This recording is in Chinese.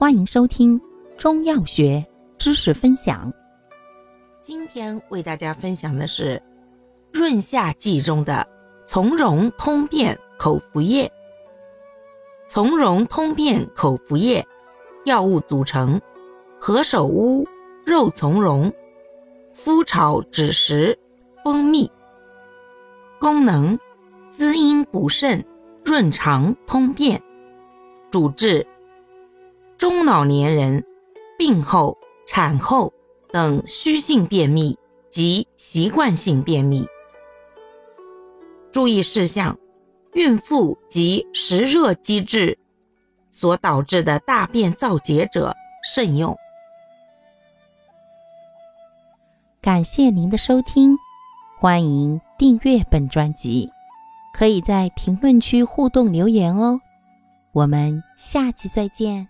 欢迎收听中药学知识分享。今天为大家分享的是润下剂中的从容通便口服液。从容通便口服液药物组成：何首乌、肉苁蓉、麸炒枳实、蜂蜜。功能：滋阴补肾、润肠通便。主治。中老年人病后、产后等虚性便秘及习惯性便秘。注意事项：孕妇及食热积滞所导致的大便燥结者慎用。感谢您的收听，欢迎订阅本专辑，可以在评论区互动留言哦。我们下期再见。